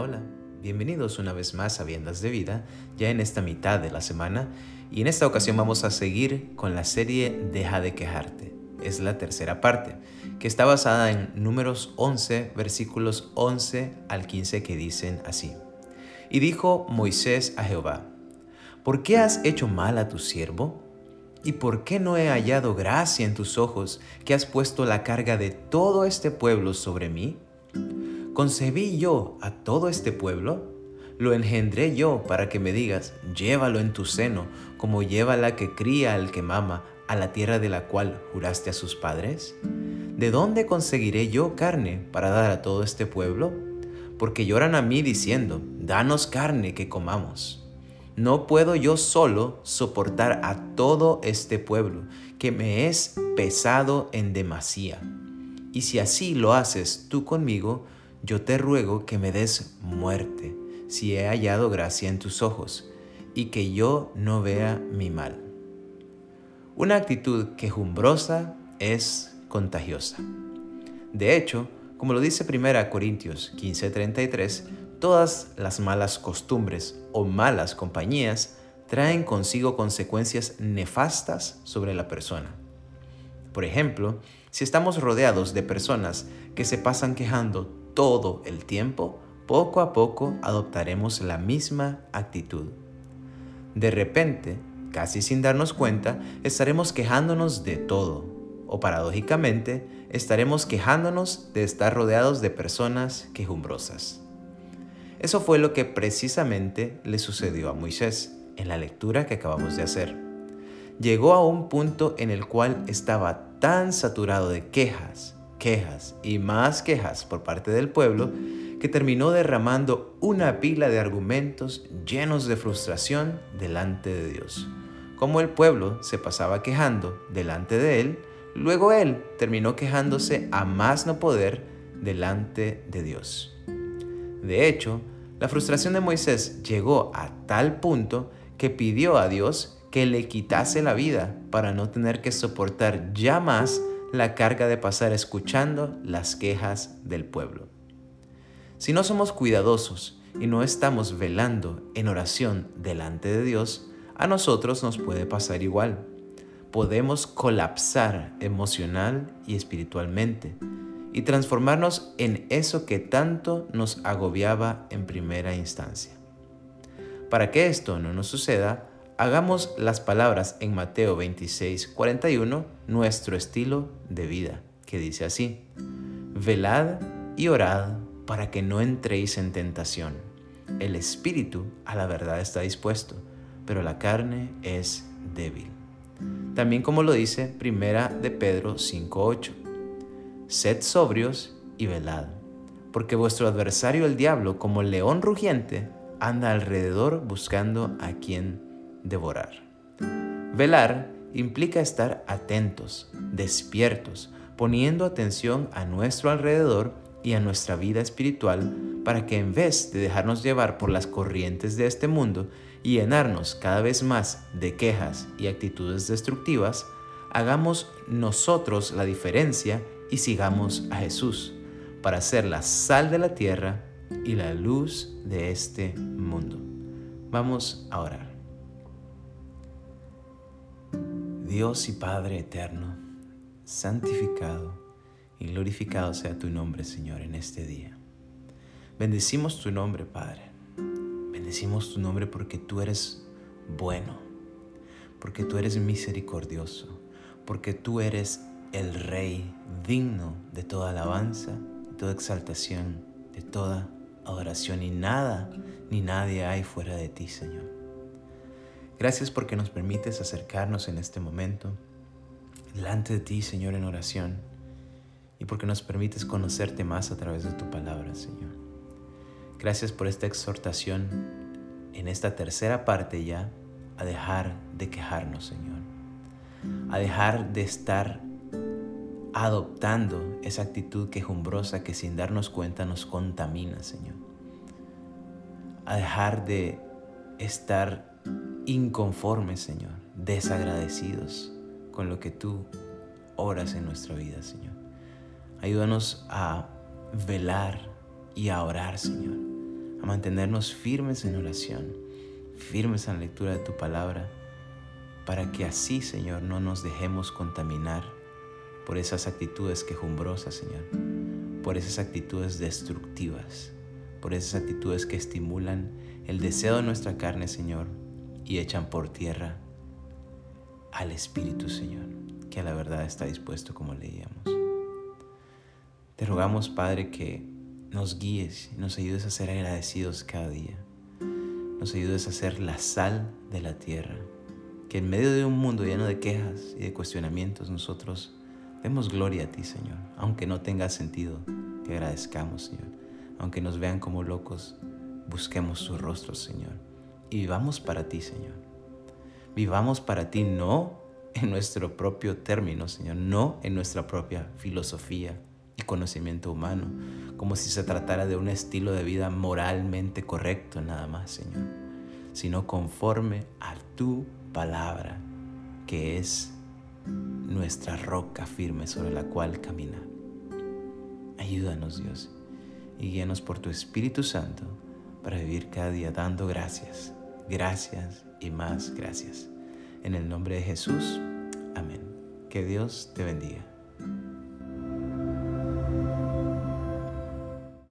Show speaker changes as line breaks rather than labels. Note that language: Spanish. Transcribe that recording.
hola. Bienvenidos una vez más a Viendas de Vida, ya en esta mitad de la semana, y en esta ocasión vamos a seguir con la serie Deja de quejarte. Es la tercera parte, que está basada en números 11, versículos 11 al 15 que dicen así. Y dijo Moisés a Jehová, ¿por qué has hecho mal a tu siervo? ¿Y por qué no he hallado gracia en tus ojos que has puesto la carga de todo este pueblo sobre mí? ¿Concebí yo a todo este pueblo? Lo engendré yo para que me digas, llévalo en tu seno, como lleva la que cría al que mama, a la tierra de la cual juraste a sus padres? ¿De dónde conseguiré yo carne para dar a todo este pueblo? Porque lloran a mí diciendo, danos carne que comamos. No puedo yo solo soportar a todo este pueblo, que me es pesado en demasía. Y si así lo haces tú conmigo, yo te ruego que me des muerte, si he hallado gracia en tus ojos, y que yo no vea mi mal. Una actitud quejumbrosa es contagiosa. De hecho, como lo dice 1 Corintios 15:33, todas las malas costumbres o malas compañías traen consigo consecuencias nefastas sobre la persona. Por ejemplo, si estamos rodeados de personas que se pasan quejando todo el tiempo, poco a poco adoptaremos la misma actitud. De repente, casi sin darnos cuenta, estaremos quejándonos de todo, o paradójicamente, estaremos quejándonos de estar rodeados de personas quejumbrosas. Eso fue lo que precisamente le sucedió a Moisés en la lectura que acabamos de hacer. Llegó a un punto en el cual estaba tan saturado de quejas, quejas y más quejas por parte del pueblo que terminó derramando una pila de argumentos llenos de frustración delante de Dios. Como el pueblo se pasaba quejando delante de él, luego él terminó quejándose a más no poder delante de Dios. De hecho, la frustración de Moisés llegó a tal punto que pidió a Dios que le quitase la vida para no tener que soportar ya más la carga de pasar escuchando las quejas del pueblo. Si no somos cuidadosos y no estamos velando en oración delante de Dios, a nosotros nos puede pasar igual. Podemos colapsar emocional y espiritualmente y transformarnos en eso que tanto nos agobiaba en primera instancia. Para que esto no nos suceda, hagamos las palabras en Mateo 26, 41 nuestro estilo de vida, que dice así, velad y orad para que no entréis en tentación. El espíritu a la verdad está dispuesto, pero la carne es débil. También como lo dice Primera de Pedro 5:8. Sed sobrios y velad, porque vuestro adversario el diablo, como león rugiente, anda alrededor buscando a quien devorar. Velar implica estar atentos, despiertos, poniendo atención a nuestro alrededor y a nuestra vida espiritual para que en vez de dejarnos llevar por las corrientes de este mundo y llenarnos cada vez más de quejas y actitudes destructivas, hagamos nosotros la diferencia y sigamos a Jesús para ser la sal de la tierra y la luz de este mundo. Vamos a orar. Dios y Padre eterno, santificado y glorificado sea tu nombre, Señor, en este día. Bendecimos tu nombre, Padre. Bendecimos tu nombre porque tú eres bueno, porque tú eres misericordioso, porque tú eres el Rey digno de toda alabanza, de toda exaltación, de toda adoración y nada ni nadie hay fuera de ti, Señor. Gracias porque nos permites acercarnos en este momento delante de ti, Señor, en oración, y porque nos permites conocerte más a través de tu palabra, Señor. Gracias por esta exhortación en esta tercera parte ya a dejar de quejarnos, Señor, a dejar de estar adoptando esa actitud quejumbrosa que sin darnos cuenta nos contamina, Señor. A dejar de estar inconformes, Señor, desagradecidos con lo que tú oras en nuestra vida, Señor. Ayúdanos a velar y a orar, Señor, a mantenernos firmes en oración, firmes en la lectura de tu palabra, para que así, Señor, no nos dejemos contaminar por esas actitudes quejumbrosas, Señor, por esas actitudes destructivas, por esas actitudes que estimulan el deseo de nuestra carne, Señor, y echan por tierra al Espíritu, Señor, que a la verdad está dispuesto como leíamos. Te rogamos, Padre, que nos guíes y nos ayudes a ser agradecidos cada día. Nos ayudes a ser la sal de la tierra. Que en medio de un mundo lleno de quejas y de cuestionamientos nosotros demos gloria a ti, Señor. Aunque no tenga sentido, te agradezcamos, Señor. Aunque nos vean como locos, busquemos tu rostro, Señor. Y vivamos para ti, Señor. Vivamos para ti no en nuestro propio término, Señor, no en nuestra propia filosofía y conocimiento humano, como si se tratara de un estilo de vida moralmente correcto nada más, Señor, sino conforme a tu palabra, que es nuestra roca firme sobre la cual caminar. Ayúdanos, Dios, y guíanos por tu Espíritu Santo para vivir cada día dando gracias, gracias y más gracias. En el nombre de Jesús, amén. Que Dios te bendiga.